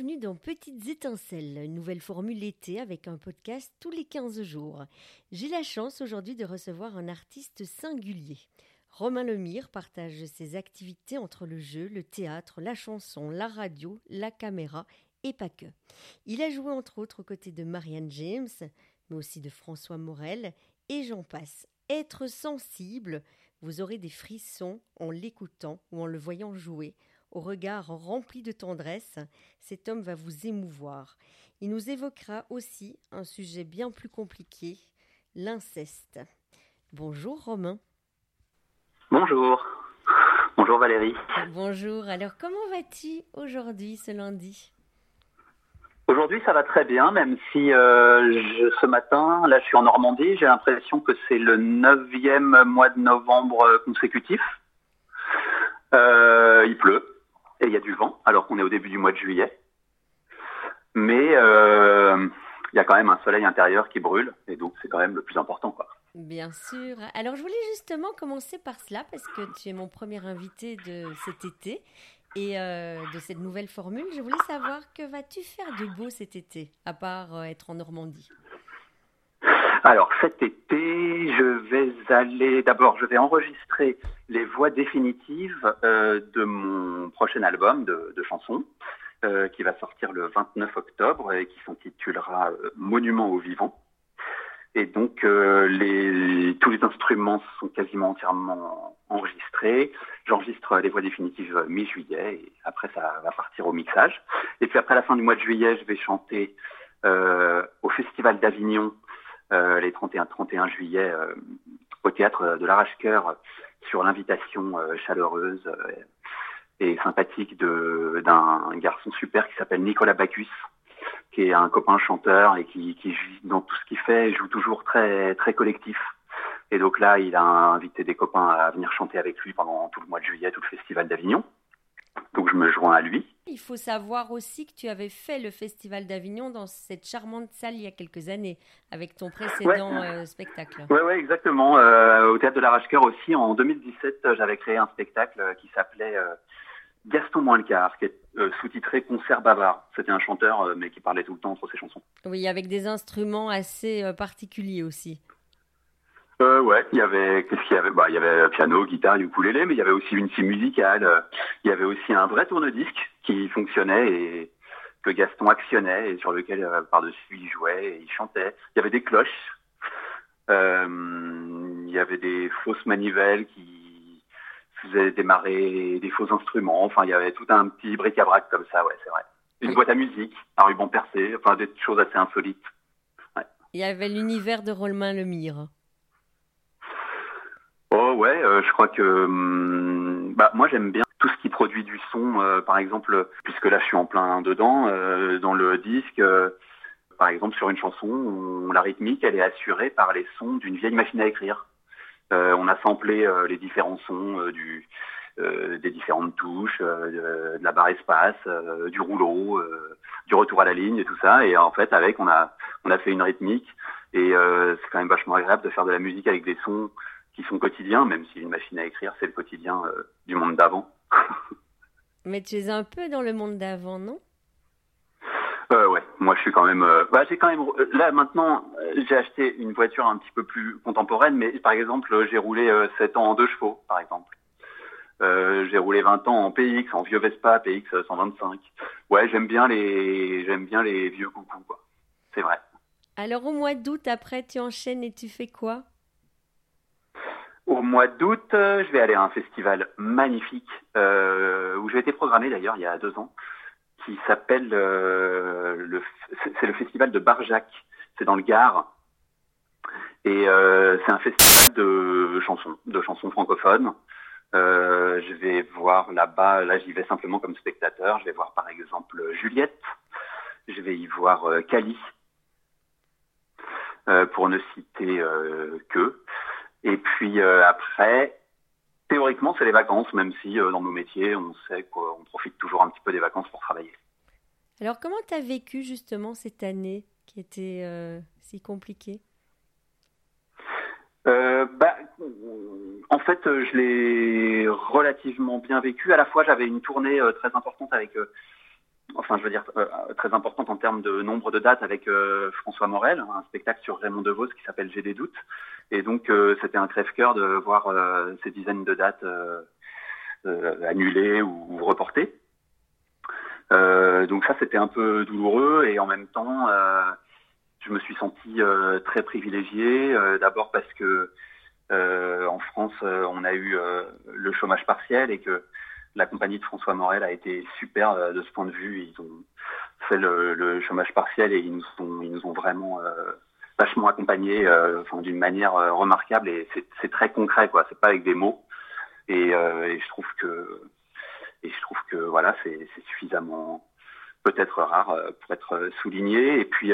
Bienvenue dans Petites étincelles, une nouvelle formule été avec un podcast tous les 15 jours. J'ai la chance aujourd'hui de recevoir un artiste singulier. Romain Lemire partage ses activités entre le jeu, le théâtre, la chanson, la radio, la caméra et pas que. Il a joué entre autres aux côtés de Marianne James, mais aussi de François Morel, et j'en passe. Être sensible, vous aurez des frissons en l'écoutant ou en le voyant jouer au regard rempli de tendresse, cet homme va vous émouvoir. Il nous évoquera aussi un sujet bien plus compliqué, l'inceste. Bonjour Romain. Bonjour. Bonjour Valérie. Bonjour. Alors comment vas-tu aujourd'hui ce lundi? Aujourd'hui ça va très bien, même si euh, ce matin, là je suis en Normandie, j'ai l'impression que c'est le neuvième mois de novembre consécutif. Euh, il pleut et il y a du vent, alors qu'on est au début du mois de juillet. Mais euh, il y a quand même un soleil intérieur qui brûle, et donc c'est quand même le plus important. Quoi. Bien sûr. Alors je voulais justement commencer par cela, parce que tu es mon premier invité de cet été et euh, de cette nouvelle formule. Je voulais savoir que vas-tu faire de beau cet été, à part euh, être en Normandie? Alors cet été, je vais aller d'abord, je vais enregistrer les voix définitives euh, de mon prochain album de, de chansons euh, qui va sortir le 29 octobre et qui s'intitulera euh, Monument au vivant. Et donc les, tous les instruments sont quasiment entièrement enregistrés. J'enregistre les voix définitives mi-juillet et après ça va partir au mixage. Et puis après la fin du mois de juillet, je vais chanter au Festival d'Avignon euh, les 31, 31 juillet euh, au théâtre de l'Arrache-Cœur sur l'invitation euh, chaleureuse et sympathique d'un garçon super qui s'appelle Nicolas Bacchus, qui est un copain chanteur et qui, qui dans tout ce qu'il fait joue toujours très très collectif. Et donc là, il a invité des copains à venir chanter avec lui pendant tout le mois de juillet, tout le festival d'Avignon. Donc je me joins à lui. Il faut savoir aussi que tu avais fait le Festival d'Avignon dans cette charmante salle il y a quelques années, avec ton précédent euh, spectacle. Oui, ouais, exactement. Euh, au Théâtre de l'Arrache-Cœur aussi, en 2017, j'avais créé un spectacle qui s'appelait euh, Gaston moins qui est sous-titré Concert bavard. C'était un chanteur, mais qui parlait tout le temps entre ses chansons. Oui, avec des instruments assez particuliers aussi. Euh, ouais, il y avait qu'est-ce qu'il y avait? Bah, il y avait piano, guitare, ukulélé, mais il y avait aussi une scie musicale. Il y avait aussi un vrai tourne-disque qui fonctionnait et que Gaston actionnait et sur lequel euh, par-dessus il jouait et il chantait. Il y avait des cloches. Euh, il y avait des fausses manivelles qui faisaient démarrer des faux instruments. Enfin, il y avait tout un petit bric-à-brac comme ça, ouais, c'est vrai. Une boîte à musique, un ruban percé, enfin des choses assez insolites. Il y avait l'univers de Romain Lemire. Ouais, euh, je crois que hum, bah, moi j'aime bien tout ce qui produit du son, euh, par exemple, puisque là je suis en plein dedans, euh, dans le disque, par exemple sur une chanson, la rythmique elle est assurée par les sons d'une vieille machine à écrire. on a samplé les différents sons du des différentes touches, de, la barre espace, du rouleau, du retour à la ligne et tout ça. Et en fait, avec, on a, on a fait une rythmique. Et c'est quand même vachement agréable de faire de la musique avec des sons qui sont quotidiens, même si une machine à écrire, c'est le quotidien euh, du monde d'avant. Mais tu es un peu dans le monde d'avant, non? Euh, ouais, moi je suis quand même. Euh, bah, j'ai quand même. Euh, là maintenant, j'ai acheté une voiture un petit peu plus contemporaine, mais par exemple, j'ai roulé 7 ans en deux chevaux, par exemple. j'ai roulé 20 ans en PX, en vieux Vespa, PX 125. Ouais, j'aime bien les, j'aime bien les vieux coucous, quoi. C'est vrai. Alors au mois d'août, après, tu enchaînes et tu fais quoi? Au mois d'août, euh, je vais aller à un festival magnifique euh, où j'ai été programmé d'ailleurs il y a deux ans, qui s'appelle euh, le c'est le festival de Barjac. C'est dans le Gard et c'est un festival de chansons, de chansons francophones. Je vais voir là-bas, là, j'y vais simplement comme spectateur. Je vais voir par exemple Juliette. Je vais y voir Cali, pour ne citer que. Et puis euh, après, théoriquement, c'est les vacances, même si euh, dans nos métiers, on sait qu'on profite toujours un petit peu des vacances pour travailler. Alors, comment tu as vécu justement cette année qui était euh, si compliquée? Bah, en fait, je l'ai relativement bien vécu. À la fois, j'avais une tournée très importante avec enfin je veux dire très importante en termes de nombre de dates avec François Morel, un spectacle sur Raymond DeVos qui s'appelle J'ai des doutes. Et donc c'était un crève-cœur de voir ces dizaines de dates annulées ou, reportées. donc ça c'était un peu douloureux et en même temps je me suis senti très privilégié. D'abord parce que en France on a eu le chômage partiel et que la compagnie de François Morel a été super euh, de ce point de vue. Ils ont fait le, chômage partiel et ils nous ont, vraiment euh, vachement accompagnés euh, d'une manière remarquable et c'est très concret quoi. C'est pas avec des mots et, je trouve que et je trouve que voilà c'est suffisamment peut-être rare pour être souligné et puis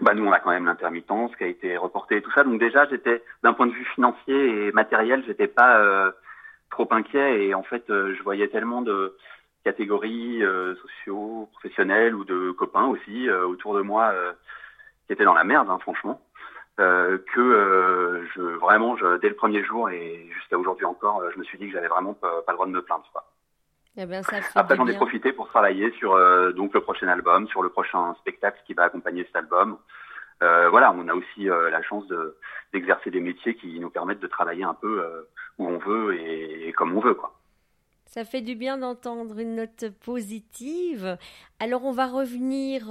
bah nous on a quand même l'intermittence qui a été reportée et tout ça donc déjà j'étais d'un point de vue financier et matériel j'étais pas trop inquiet et en fait euh, je voyais tellement de catégories euh, sociaux, professionnelles ou de copains aussi euh, autour de moi qui étaient dans la merde hein, franchement. que je vraiment je, dès le premier jour et jusqu'à aujourd'hui encore je me suis dit que j'avais vraiment pas, le droit de me plaindre quoi. Eh ben, ça Après j'en ai profité pour travailler sur donc le prochain album, sur le prochain spectacle qui va accompagner cet album. Voilà, on a aussi la chance d'exercer des métiers qui nous permettent de travailler un peu où on veut et, comme on veut, quoi. Ça fait du bien d'entendre une note positive. Alors on va revenir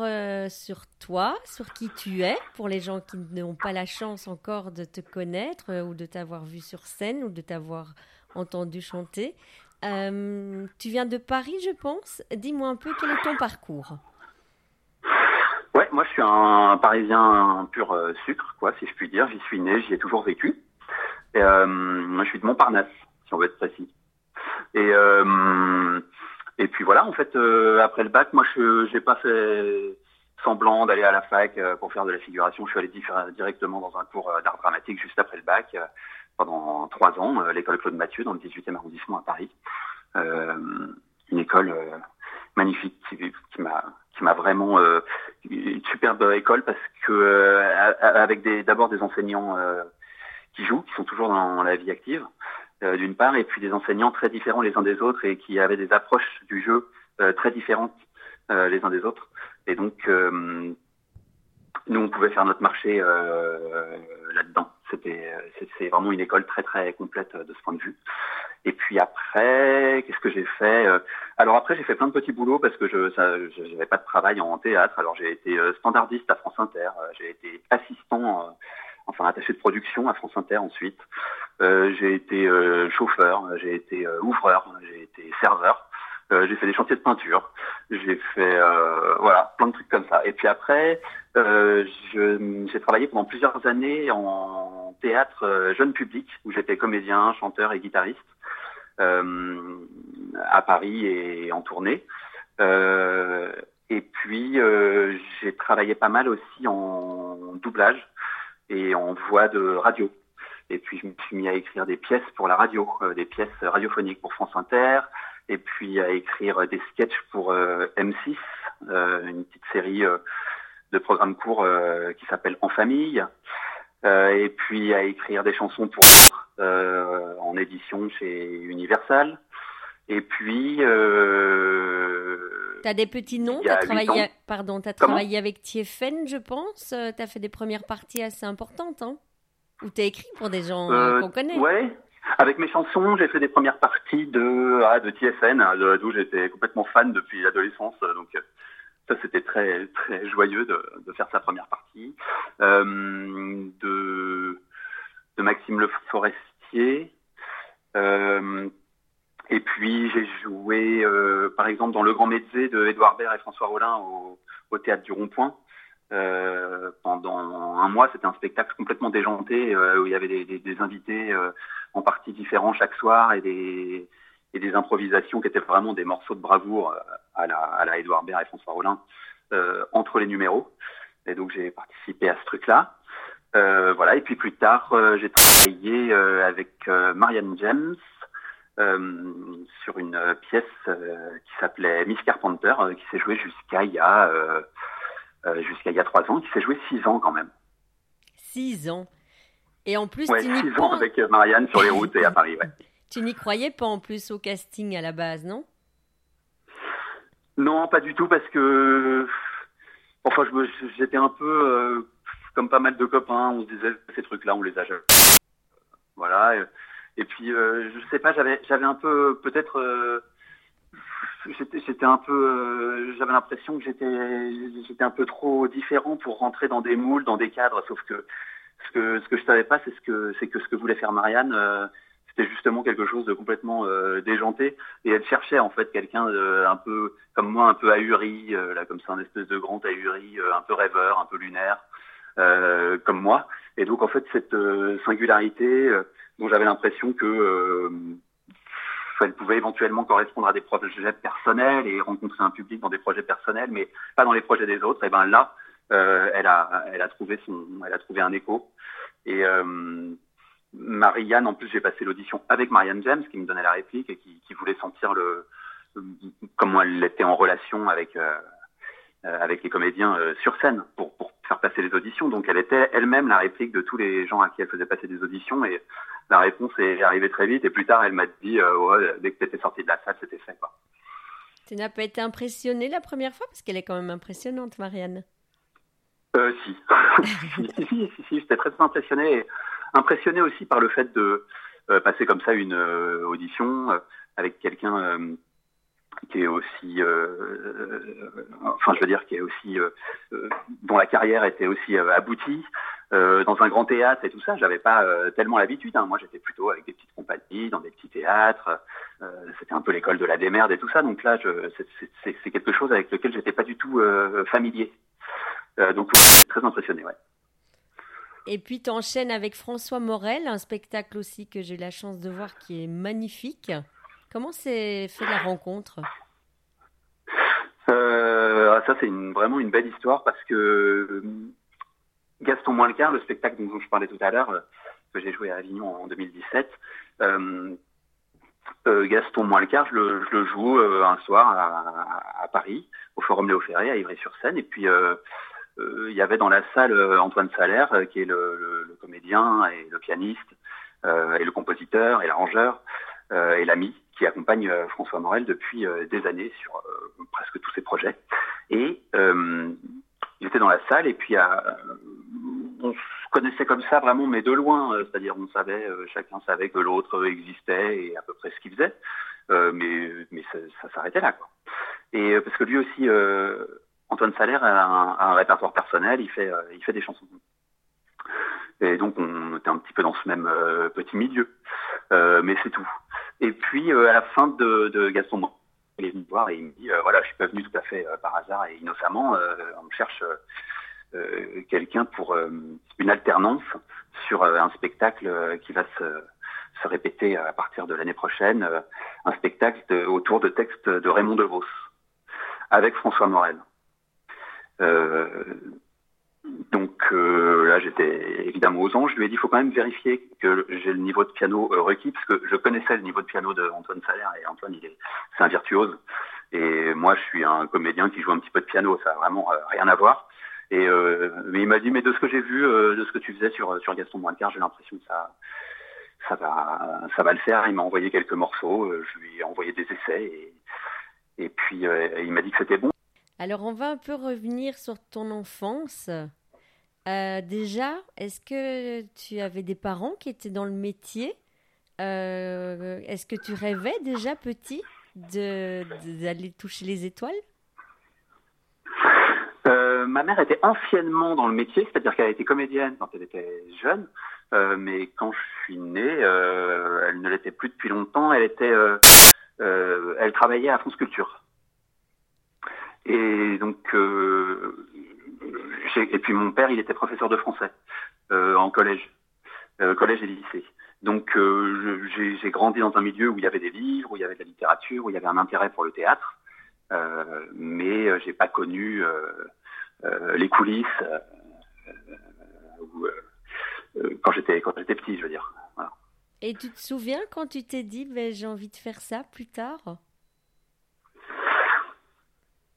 sur toi, sur qui tu es, pour les gens qui n'ont pas la chance encore de te connaître ou de t'avoir vu sur scène ou de t'avoir entendu chanter. tu viens de Paris, je pense. Dis-moi un peu quel est ton parcours. Ouais, moi je suis un Parisien pur euh, sucre, quoi, si je puis dire. J'y suis né, j'y ai toujours vécu. Et, euh, moi, je suis de Montparnasse, si on veut être précis. Et euh, et puis voilà, en fait, euh, après le bac, moi je j'ai pas fait semblant d'aller à la fac pour faire de la figuration. Je suis allé directement dans un cours d'art dramatique juste après le bac pendant trois ans, l'école Claude Mathieu dans le 18e arrondissement à Paris. une école magnifique qui, qui m'a qui m'a vraiment euh, une superbe école parce que euh, avec des d'abord des enseignants euh, qui jouent, qui sont toujours dans la vie active, d'une part, et puis des enseignants très différents les uns des autres et qui avaient des approches du jeu très différentes les uns des autres. Et donc nous on pouvait faire notre marché là-dedans. C'était c'est vraiment une école très très complète de ce point de vue. Et puis après, qu'est-ce que j'ai fait euh, Alors après, j'ai fait plein de petits boulots parce que je n'avais pas de travail en théâtre. Alors j'ai été euh, standardiste à France Inter, euh, j'ai été assistant, enfin attaché de production à France Inter ensuite. j'ai été chauffeur, j'ai été ouvreur, j'ai été serveur. j'ai fait des chantiers de peinture, j'ai fait voilà plein de trucs comme ça. Et puis après, j'ai travaillé pendant plusieurs années en théâtre jeune public où j'étais comédien, chanteur et guitariste. Euh, à Paris et en tournée. Euh, et puis euh, j'ai travaillé pas mal aussi en doublage et en voix de radio. Et puis je me suis mis à écrire des pièces pour la radio, des pièces radiophoniques pour France Inter, et puis à écrire des sketchs pour M6, une petite série de programmes courts qui s'appelle En famille, et puis à écrire des chansons pour euh, en édition chez Universal. Et puis. Euh, tu as des petits noms Tu as travaillé, pardon, as travaillé avec Tiefen, je pense. Euh, tu as fait des premières parties assez importantes. Hein Ou tu as écrit pour des gens euh, qu'on connaît Ouais. Avec mes chansons, j'ai fait des premières parties de, ah, de TFN, hein, d'où j'étais complètement fan depuis l'adolescence. Donc, ça, c'était très, très joyeux de, de, faire sa première partie. Euh, de de Maxime Le Forestier. Euh, et puis j'ai joué, euh, par exemple, dans Le Grand Médecin de Édouard Baird et François Rollin au, théâtre du Rond-Point. Euh, pendant un mois, c'était un spectacle complètement déjanté euh, où il y avait des, des, des invités euh, en partie différents chaque soir et des, et des improvisations qui étaient vraiment des morceaux de bravoure à la, à la Édouard Baird et François Rollin entre les numéros. Et donc j'ai participé à ce truc-là. Euh, voilà. Et puis plus tard, euh, j'ai travaillé euh, avec Marianne James sur une pièce qui s'appelait Miss Carpenter, qui s'est jouée jusqu'à il y a jusqu'à il y a trois ans, qui s'est jouée six ans quand même. Six ans. Et en plus, ouais, tu six ans avec Marianne sur les routes et à Paris. Ouais. Tu n'y croyais pas en plus au casting à la base, non? Non, pas du tout, parce que enfin, j'étais un peu comme pas mal de copains. On se disait ces trucs-là, on les a jamais. Voilà. Et, puis, je sais pas, j'avais j'avais un peu peut-être j'étais un peu euh, j'avais l'impression que j'étais j'étais un peu trop différent pour rentrer dans des moules dans des cadres. Sauf que ce que ce que je savais pas c'est ce que c'est que ce que voulait faire Marianne euh, c'était justement quelque chose de complètement euh, déjanté. Et elle cherchait en fait quelqu'un un peu comme moi un peu ahuri là comme ça un espèce de grand ahuri un peu rêveur un peu lunaire comme moi. Et donc en fait cette singularité dont j'avais l'impression que elle pouvait éventuellement correspondre à des projets personnels et rencontrer un public dans des projets personnels, mais pas dans les projets des autres. Et ben là, euh, elle a, trouvé son, elle a trouvé un écho. Et euh, Marianne, en plus, j'ai passé l'audition avec Marianne James, qui me donnait la réplique et qui, voulait sentir le, comment elle était en relation avec. Euh, avec les comédiens sur scène pour, pour faire passer les auditions. Donc elle était elle-même la réplique de tous les gens à qui elle faisait passer des auditions et la réponse est arrivée très vite. Et plus tard, elle m'a dit, euh, dès que tu étais sorti de la salle, c'était fait. Quoi. Tu n'as pas été impressionnée la première fois? Parce qu'elle est quand même impressionnante, Marianne. Euh, si. si, si, si, j'étais très impressionné. impressionné aussi par le fait de euh, passer comme ça une euh, audition avec quelqu'un qui est aussi, enfin je veux dire, qui est aussi, dont la carrière était aussi aboutie, euh, dans un grand théâtre et tout ça, j'avais pas euh, tellement l'habitude. Hein. Moi, j'étais plutôt avec des petites compagnies, dans des petits théâtres. Euh, c'était un peu l'école de la démerde et tout ça. Donc là, c'est quelque chose avec lequel j'étais pas du tout familier. donc, très impressionné, ouais. Et puis, tu enchaînes avec François Morel, un spectacle aussi que j'ai eu la chance de voir qui est magnifique. Comment s'est fait la rencontre? Ça, c'est vraiment une belle histoire parce que Gaston Moincar, le spectacle dont je parlais tout à l'heure, euh, que j'ai joué à Avignon en 2017. Euh, euh, Gaston Moincar, je le, joue un soir à, à, Paris, au Forum Léo Ferré, à Ivry-sur-Seine. Et puis, il y avait dans la salle Antoine Salaire, qui est le, comédien et le pianiste, et le compositeur et l'arrangeur, et l'ami qui accompagne François Morel depuis des années sur presque tous ses projets. Et il était dans la salle et puis on se connaissait comme ça vraiment, mais de loin. Euh, c'est-à-dire, on savait, euh, chacun savait que l'autre existait et à peu près ce qu'il faisait. Euh, mais ça, s'arrêtait là. Et parce que lui aussi, Antoine Salaire a un, répertoire personnel. Il fait des chansons. Et donc, on était un petit peu dans ce même petit milieu. mais c'est tout. Et puis, à la fin de, Gaston il est venu me voir et il me dit voilà, je suis pas venu tout à fait par hasard et innocemment. on me cherche quelqu'un pour euh, une alternance sur euh, un spectacle qui va se, se répéter à partir de l'année prochaine, un spectacle autour de textes de Raymond DeVos avec François Morel. donc là, j'étais évidemment aux anges. Je lui ai dit, il faut quand même vérifier que j'ai le niveau de piano requis, parce que je connaissais le niveau de piano de Antoine Salaire, et Antoine, il est, c'est un virtuose. Et moi, je suis un comédien qui joue un petit peu de piano, ça a vraiment rien à voir. Et euh, mais il m'a dit, mais de ce que j'ai vu, euh, de ce que tu faisais sur, sur Gaston Moincar, j'ai l'impression que ça, ça va, ça va le faire. Il m'a envoyé quelques morceaux, euh, je lui ai envoyé des essais et, et puis il m'a dit que c'était bon. Alors on va un peu revenir sur ton enfance. déjà, est-ce que tu avais des parents qui étaient dans le métier? Est-ce que tu rêvais déjà petit d'aller toucher les étoiles? Euh, ma mère était anciennement dans le métier, c'est-à-dire qu'elle était comédienne quand elle était jeune, euh, mais quand je suis né, euh, elle ne l'était plus depuis longtemps. Elle était, euh, euh, elle travaillait à France Culture. Et donc, et puis mon père, il était professeur de français en collège, collège et lycée. Donc, j'ai grandi dans un milieu où il y avait des livres, où il y avait de la littérature, où il y avait un intérêt pour le théâtre. Euh, mais euh, j'ai pas connu euh, les coulisses quand j'étais quand j'étais petit, je veux dire. Et tu te souviens quand tu t'es dit ben, j'ai envie de faire ça plus tard?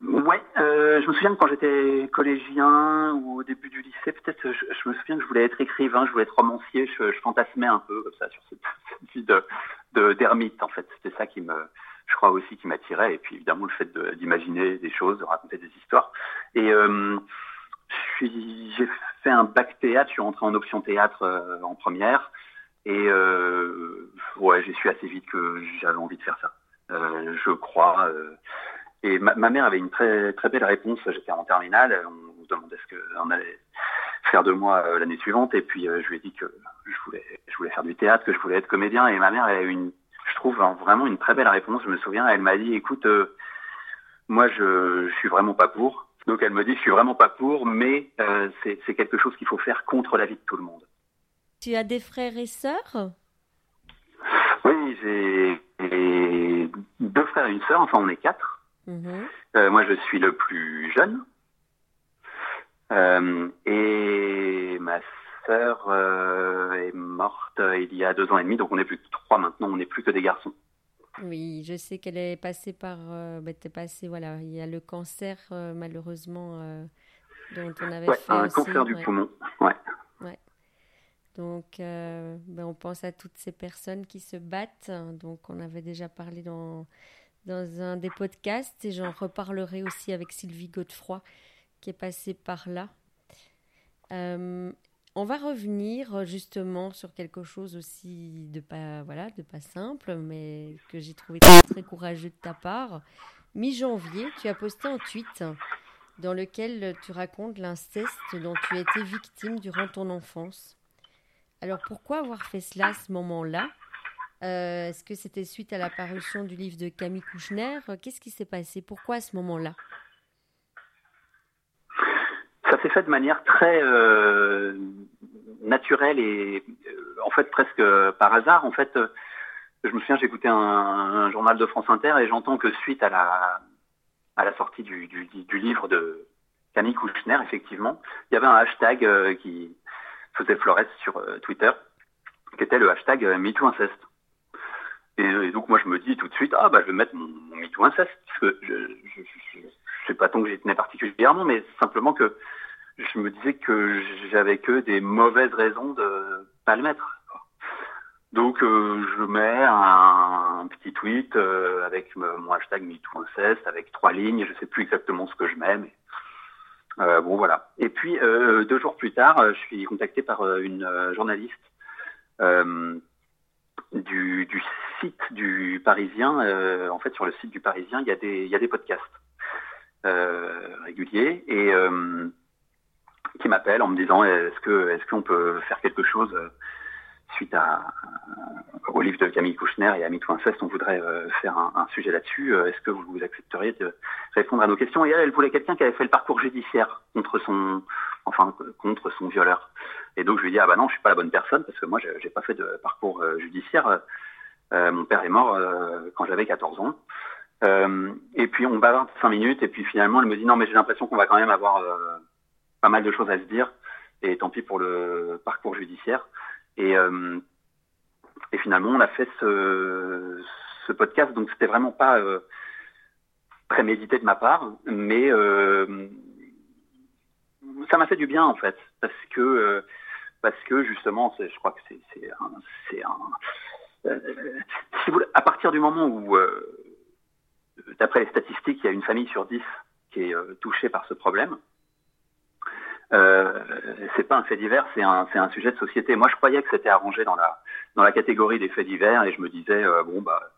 Ouais, euh, je me souviens que quand j'étais collégien ou au début du lycée, peut-être, je, me souviens que je voulais être écrivain, je voulais être romancier, je, je fantasmais un peu comme ça sur cette, vie de d'ermite en fait. C'était ça qui me je crois aussi qui m'attirait. Et puis évidemment le fait d'imaginer des choses, de raconter des histoires. Et j'ai fait un bac théâtre, je suis rentré en option théâtre en première. Et ouais, j'ai su assez vite que j'avais envie de faire ça. je crois. et ma, mère avait une très très belle réponse. J'étais en terminale. On me demandait ce qu'on allait faire de moi euh, l'année suivante. Et puis euh, je lui ai dit que je voulais, je voulais faire du théâtre, que je voulais être comédien. Et ma mère, elle a eu une, je trouve vraiment une très belle réponse. Je me souviens, elle m'a dit, écoute, euh, moi je, je suis vraiment pas pour. Donc elle me dit, je suis vraiment pas pour, mais c'est quelque chose qu'il faut faire contre la vie de tout le monde. Tu as des frères et sœurs? Oui, j'ai deux frères et une sœur. Enfin, on est quatre. Mhm. moi, je suis le plus jeune. Euh, et ma sœur euh, est morte il y a deux ans et demi, donc on n'est plus que trois maintenant, on n'est plus que des garçons. Oui, je sais qu'elle est passée par. Euh, bah, passée, voilà. Il y a le cancer, euh, malheureusement, dont on avait ouais, fait. Un cancer du poumon, ouais. ouais. Donc, ben, on pense à toutes ces personnes qui se battent. Donc, on avait déjà parlé dans, dans un des podcasts et j'en reparlerai aussi avec Sylvie Godefroy qui est passé par là. Euh, on va revenir justement sur quelque chose aussi de pas voilà de pas simple, mais que j'ai trouvé très, courageux de ta part. Mi-janvier, tu as posté un tweet dans lequel tu racontes l'inceste dont tu as été victime durant ton enfance. Alors pourquoi avoir fait cela à ce moment-là? Euh, Est-ce que c'était suite à la parution du livre de Camille Kouchner? Qu'est-ce qui s'est passé? Pourquoi à ce moment-là? S'est fait de manière très euh, naturelle et euh, en fait presque par hasard. En fait, euh, je me souviens, j'écoutais un, journal de France Inter et j'entends que suite à la sortie du, livre de Camille Kouchner, effectivement, il y avait un hashtag qui faisait florès sur Twitter, qui était le hashtag MeTooInceste. Et, donc moi je me dis tout de suite ah bah je vais mettre mon, mon MeTooInceste parce que je, je, je, je sais pas tant que j'y tenais particulièrement, mais simplement que je me disais que j'avais que des mauvaises raisons de pas le mettre. Donc euh, je mets un, petit tweet euh, avec mon hashtag MeTooInceste avec trois lignes, je sais plus exactement ce que je mets, mais euh, bon voilà. Et puis euh, deux jours plus tard, je suis contacté par une journaliste du, du, site du Parisien. en fait, sur le site du Parisien, il y a des il y a des podcasts réguliers et qui m'appelle en me disant est-ce que est-ce qu'on peut faire quelque chose euh, suite à, au livre de Camille Kouchner et à MeToo Incest, on voudrait euh, faire un, un sujet là-dessus. Euh, est-ce que vous, accepteriez de répondre à nos questions? Et elle, elle voulait quelqu'un qui avait fait le parcours judiciaire contre son, enfin contre son violeur. Et donc je lui dis ah bah non, je suis pas la bonne personne parce que moi j'ai pas fait de parcours judiciaire. mon père est mort quand j'avais 14 ans. et puis on bavarde cinq minutes et puis finalement elle me dit non mais j'ai l'impression qu'on va quand même avoir pas mal de choses à se dire. Et tant pis pour le parcours judiciaire. Et, euh, finalement, on a fait ce, podcast. Donc, c'était vraiment pas euh, prémédité de ma part, mais euh, ça m'a fait du bien en fait, parce que parce que justement, je crois que c'est un, si vous, à partir du moment où, d'après les statistiques, il y a une famille sur dix qui est touchée par ce problème, euh, c'est pas un fait divers, c'est un, un sujet de société. Moi, je croyais que c'était arrangé dans la, dans la catégorie des faits divers et je me disais, euh, bon, bah,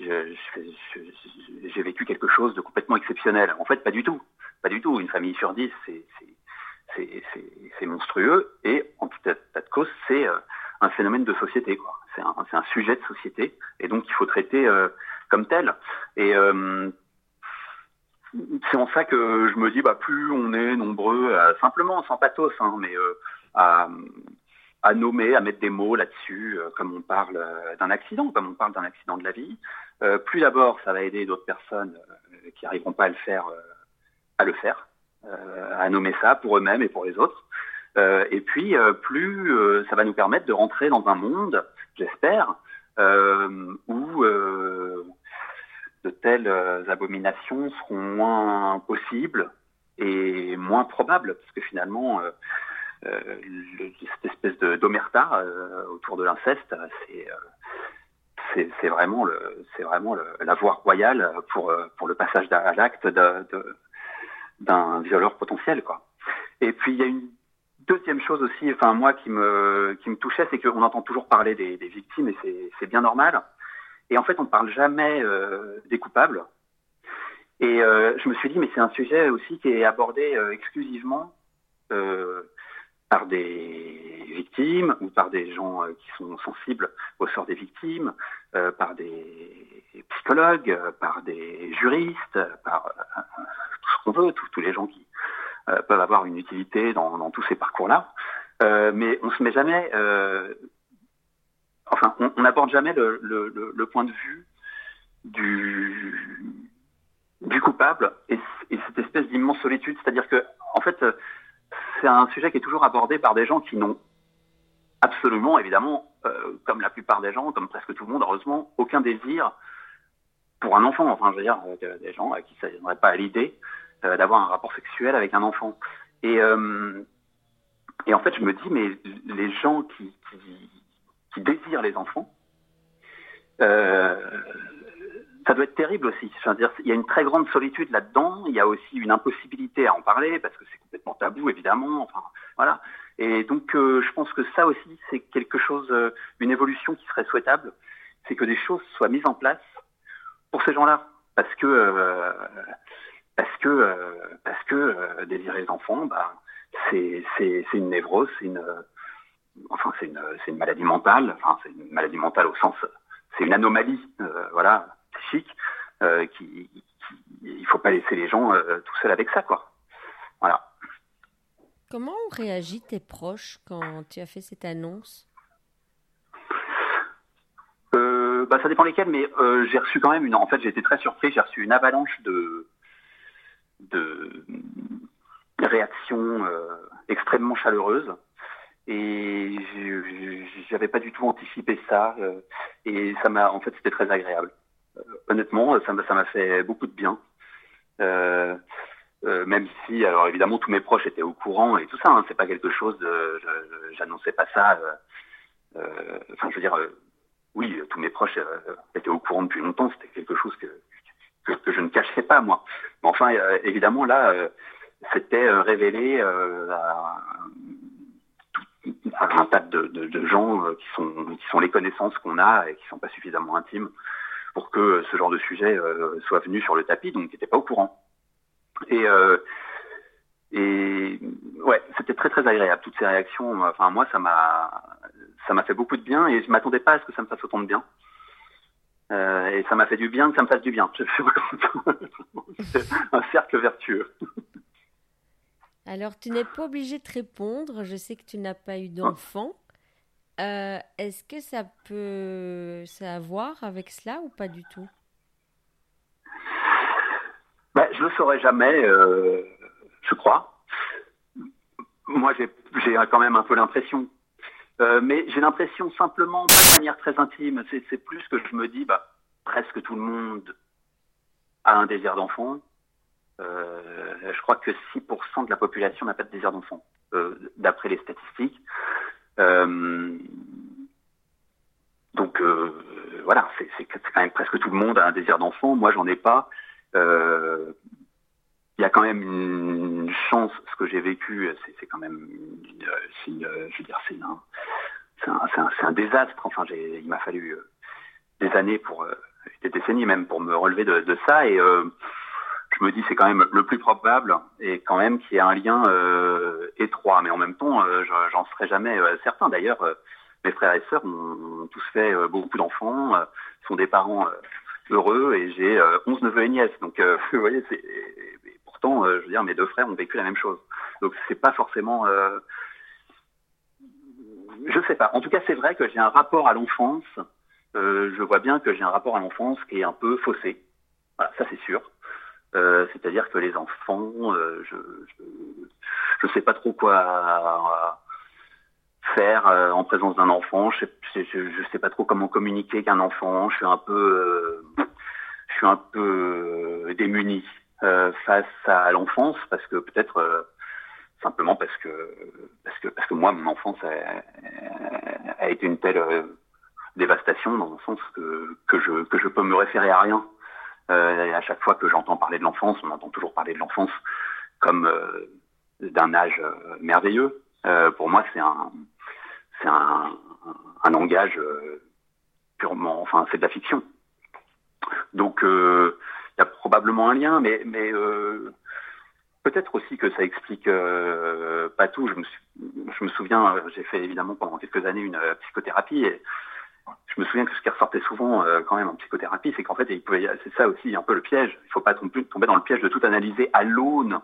j'ai vécu quelque chose de complètement exceptionnel. En fait, pas du tout. Pas du tout. Une famille sur dix, c'est, monstrueux et en tout état de cause, c'est euh, un phénomène de société. Quoi. C'est, un, un sujet de société et donc il faut traiter euh, comme tel. Et euh, c'est en ça que je me dis, bah, plus on est nombreux, simplement, sans pathos, hein, mais euh, à, nommer, à mettre des mots là-dessus, euh, comme on parle euh, d'un accident, comme on parle d'un accident de la vie, plus d'abord, ça va aider d'autres personnes qui n'arriveront pas à le faire, à le faire, à nommer ça pour eux-mêmes et pour les autres. et puis, plus ça va nous permettre de rentrer dans un monde, j'espère, où de telles euh, abominations seront moins possibles et moins probables, parce que finalement, euh, euh, cette espèce de d'omerta autour de l'inceste, c'est vraiment, la voie royale pour, le passage à l'acte d'un violeur potentiel. Et puis il y a une deuxième chose aussi, enfin moi qui me, qui touchait, c'est qu'on entend toujours parler des victimes et c'est bien normal. Et en fait, on ne parle jamais euh, des coupables. Et euh, je me suis dit, mais c'est un sujet aussi qui est abordé euh, exclusivement par des victimes ou par des gens qui sont sensibles au sort des victimes, par des psychologues, par des juristes, par tout ce qu'on veut, tous les gens qui peuvent avoir une utilité dans, dans tous ces parcours-là. mais on se met jamais enfin, on n'aborde jamais le, point de vue du, coupable et, cette espèce d'immense solitude. C'est-à-dire que, en fait, c'est un sujet qui est toujours abordé par des gens qui n'ont absolument, évidemment, euh, comme la plupart des gens, comme presque tout le monde, heureusement, aucun désir pour un enfant. Enfin, je veux dire, euh, des gens à qui ça ne pas à l'idée euh, d'avoir un rapport sexuel avec un enfant. Et, en fait, je me dis, mais les gens qui qui désirent les enfants, euh, ça doit être terrible aussi. il y a une très grande solitude là-dedans. Il y a aussi une impossibilité à en parler parce que c'est complètement tabou, évidemment. Enfin, voilà. Et donc, euh, je pense que ça aussi, c'est quelque chose, euh, une évolution qui serait souhaitable, c'est que des choses soient mises en place pour ces gens-là, parce que parce que parce que désirer les enfants, bah, c'est c'est une névrose, c'est une enfin c'est une, une, maladie mentale, enfin c'est une maladie mentale au sens, c'est une anomalie, euh, voilà, psychique, euh, qui, qui, il faut pas laisser les gens euh, tout seuls avec ça, quoi. Voilà. Comment ont réagi tes proches quand tu as fait cette annonce? Euh, bah, ça dépend lesquels, mais j'ai reçu quand même une. En fait, j'ai été très surpris. J'ai reçu une avalanche de de réactions extrêmement chaleureuses et j'avais pas du tout anticipé ça euh, et ça m'a en fait c'était très agréable. Euh, honnêtement ça m'a ça m'a fait beaucoup de bien. Euh, euh, même si alors évidemment tous mes proches étaient au courant et tout ça hein, c'est pas quelque chose de j'annonçais pas ça enfin je veux dire oui tous mes proches étaient au courant depuis longtemps c'était quelque chose que, que, que je ne cachais pas moi. Mais enfin évidemment là c'était révélé à un tas de, de, de gens euh, qui sont, qui sont les connaissances qu'on a et qui sont pas suffisamment intimes pour que ce genre de sujet euh, soit venu sur le tapis, donc qui n'étaient pas au courant. Et, euh, et ouais, c'était très très agréable toutes ces réactions. Enfin moi, ça m'a ça m'a fait beaucoup de bien et je m'attendais pas à ce que ça me fasse autant de bien. Euh, et ça m'a fait du bien que ça me fasse du bien. C'est un cercle vertueux. Alors, tu n'es pas obligé de répondre. Je sais que tu n'as pas eu d'enfant. Euh, Est-ce que ça peut avoir avec cela ou pas du tout? Ben, Je ne le saurais jamais, euh, je crois. Moi, j'ai quand même un peu l'impression. Euh, mais j'ai l'impression simplement, de manière très intime. C'est plus que je me dis, bah, presque tout le monde a un désir d'enfant. Euh, je crois que 6% de la population n'a pas de désir d'enfant, euh, d'après les statistiques. Euh, donc voilà, c'est quand même presque tout le monde a un désir d'enfant. Moi, j'en ai pas. Il y a quand même une chance. Ce que j'ai vécu, c'est quand même, une, je veux dire, c'est un, désastre. Enfin, il m'a fallu des années pour, des décennies même, pour me relever de, de ça. Et je me dis c'est quand même le plus probable et quand même qu'il y ait un lien euh, étroit. Mais en même temps, euh, j'en serais jamais euh, certain. D'ailleurs, euh, mes frères et sœurs ont, tous fait beaucoup d'enfants, sont des parents heureux et j'ai 11 neveux et nièces. Donc, vous voyez, c'est pourtant, je veux dire, mes deux frères ont vécu la même chose. Donc, c'est pas forcément. je sais pas. En tout cas, c'est vrai que j'ai un rapport à l'enfance. je vois bien que j'ai un rapport à l'enfance qui est un peu faussé. Voilà, ça c'est sûr. Euh, c'est-à-dire que les enfants, euh, je, je, sais pas trop quoi faire euh, en présence d'un enfant. Je je, sais pas trop comment communiquer qu'un enfant. Je suis un peu, je suis un peu démuni face à l'enfance parce que peut-être simplement parce que parce que moi mon enfance a, a été une telle dévastation dans le sens que, que, je, que je peux me référer à rien. Euh, à chaque fois que j'entends parler de l'enfance, on entend toujours parler de l'enfance comme euh, d'un âge euh, merveilleux. Euh, pour moi, c'est un, c'est un, un langage purement, enfin, c'est de la fiction. Donc, il y a probablement un lien, mais, mais peut-être aussi que ça explique pas tout. Je me, je me souviens, j'ai fait évidemment pendant quelques années une psychothérapie et je me souviens que ce qui ressortait souvent euh, quand même en psychothérapie, c'est qu'en fait, il pouvait, c'est ça aussi un peu le piège. Il ne faut pas tomber, dans le piège de tout analyser à l'aune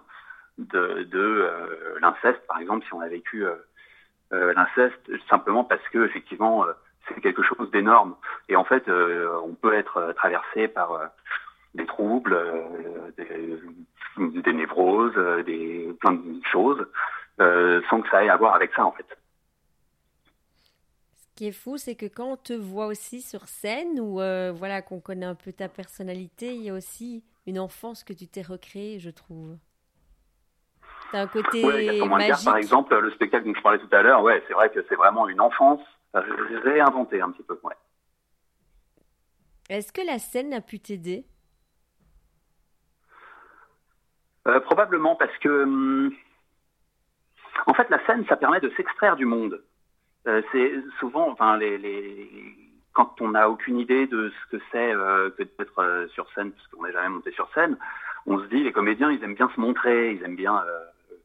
de, de euh, l'inceste, par exemple, si on a vécu euh, l'inceste, simplement parce que effectivement, c'est quelque chose d'énorme. Et en fait, on peut être traversé par des troubles, des, des, névroses, des plein de choses, sans que ça ait à voir avec ça, en fait qui est fou, c'est que quand on te voit aussi sur scène, ou euh, voilà, qu'on connaît un peu ta personnalité, il y a aussi une enfance que tu t'es recréée, je trouve. T'as un côté magique. par exemple, le spectacle dont je parlais tout à l'heure, ouais, c'est vrai que c'est vraiment une enfance réinventée un petit peu. Ouais. Est-ce que la scène a pu t'aider? Euh, Probablement parce que, hum, en fait, la scène, ça permet de s'extraire du monde. Euh, c'est souvent, enfin, les, les, quand on n'a aucune idée de ce que c'est euh, que d'être euh, sur scène, parce qu'on n'est jamais monté sur scène, on se dit les comédiens, ils aiment bien se montrer, ils aiment bien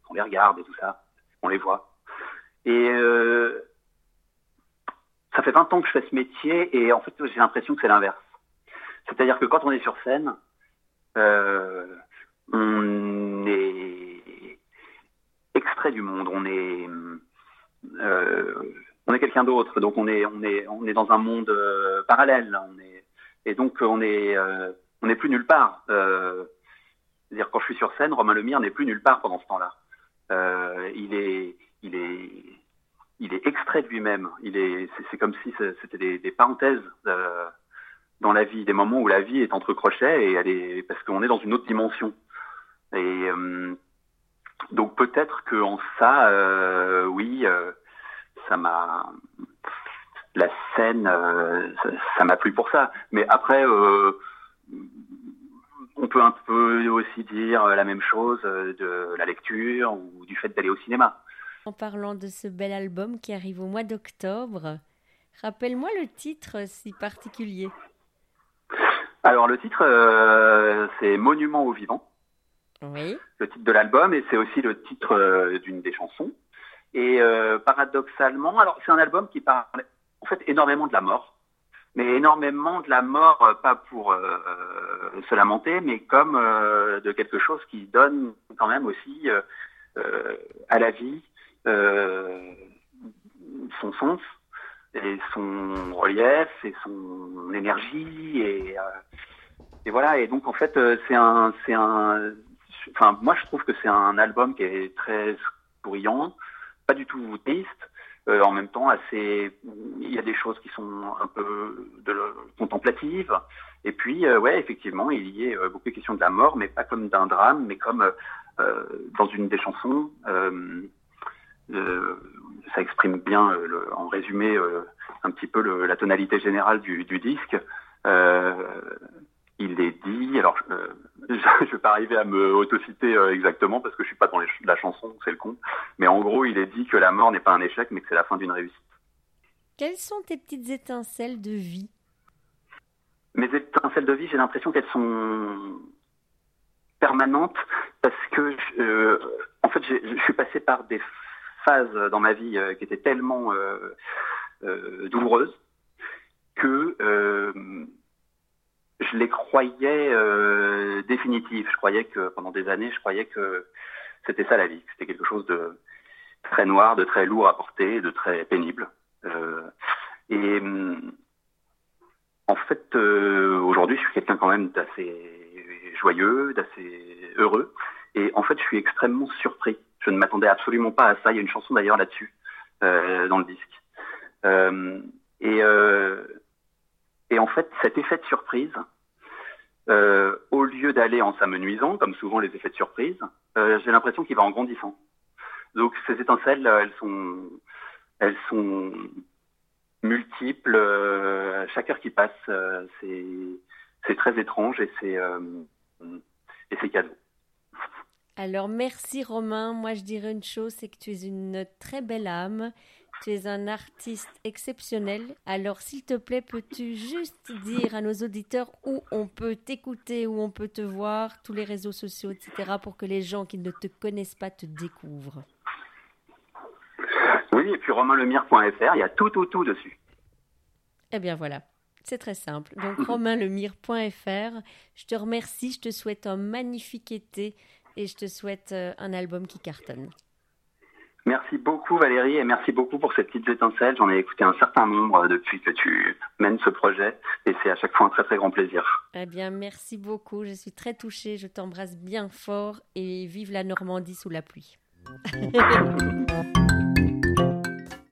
qu'on les regarde et tout ça, on les voit. Et ça fait 20 ans que je fais ce métier et en fait j'ai l'impression que c'est l'inverse. C'est-à-dire que quand on est sur scène, on est extrait du monde, on est on est quelqu'un d'autre, donc on est est est dans un monde euh, parallèle, est et donc on est euh, on n'est plus nulle part. Euh, c'est-à-dire quand je suis sur scène, Romain Lemire n'est plus nulle part pendant ce temps-là. il est est est extrait de lui-même. Est c'est comme si c'était des, parenthèses dans la vie, des moments où la vie est entre crochets est parce qu'on est dans une autre dimension. Donc peut-être que ça, oui ça m'a la scène, euh, ça m'a plu pour ça. Mais après, euh, on peut un peu aussi dire la même chose de la lecture ou du fait d'aller au cinéma. En parlant de ce bel album qui arrive au mois d'octobre, rappelle-moi le titre si particulier. Alors le titre, euh, c'est Monument au vivant. Oui. Le titre de l'album et c'est aussi le titre d'une des chansons. Et euh, paradoxalement, alors c'est un album qui parle en fait énormément de la mort, mais énormément de la mort, euh, pas pour euh, se lamenter, mais comme de quelque chose qui donne quand même aussi à la vie son sens et son relief et son énergie et, et voilà. Et donc en fait, c'est un, c'est un, enfin moi je trouve que c'est un album qui est très souriant pas du tout triste. Euh, en même temps, assez, il y a des choses qui sont un peu contemplatives. Et puis, euh, ouais, effectivement, il y a euh, beaucoup de questions de la mort, mais pas comme d'un drame, mais comme euh, dans une des chansons. ça exprime bien, en résumé, un petit peu la tonalité générale du disque il est dit, alors euh, je ne vais pas arriver à me autociter euh, exactement parce que je suis pas dans la chanson, c'est le con, mais en gros il est dit que la mort n'est pas un échec mais que c'est la fin d'une réussite. Quelles sont tes petites étincelles de vie? Mes étincelles de vie, j'ai l'impression qu'elles sont permanentes parce que euh, en fait je suis passé par des phases dans ma vie qui étaient tellement douloureuses que je les croyais euh, définitifs. Je croyais que pendant des années, je croyais que c'était ça la vie. C'était quelque chose de très noir, de très lourd à porter, de très pénible. Euh, et hum, en fait, euh, aujourd'hui, je suis quelqu'un quand même d'assez joyeux, d'assez heureux. Et en fait, je suis extrêmement surpris. Je ne m'attendais absolument pas à ça. Il y a une chanson d'ailleurs là-dessus, euh, dans le disque. Et et en fait, cet effet de surprise, euh, au lieu d'aller en s'amenuisant, comme souvent les effets de surprise, euh, j'ai l'impression qu'il va en grandissant. Donc ces étincelles, elles sont, elles sont multiples. chaque heure qui passe, c'est très étrange et c'est cadeau. Alors merci Romain. Moi je dirais une chose, c'est que tu es une très belle âme. Tu es un artiste exceptionnel. Alors s'il te plaît, peux-tu juste dire à nos auditeurs où on peut t'écouter, où on peut te voir, tous les réseaux sociaux, etc., pour que les gens qui ne te connaissent pas te découvrent? Oui, et puis romainlemire.fr, il y a tout, tout, tout dessus. Eh bien voilà. C'est très simple. Donc romainlemire.fr. Je te remercie, je te souhaite un magnifique été et je te souhaite euh, un album qui cartonne. Merci beaucoup Valérie et merci beaucoup pour ces petites étincelles. J'en ai écouté un certain nombre depuis que tu mènes ce projet et c'est à chaque fois un très très grand plaisir. Eh bien merci beaucoup, je suis très touchée, je t'embrasse bien fort et vive la Normandie sous la pluie.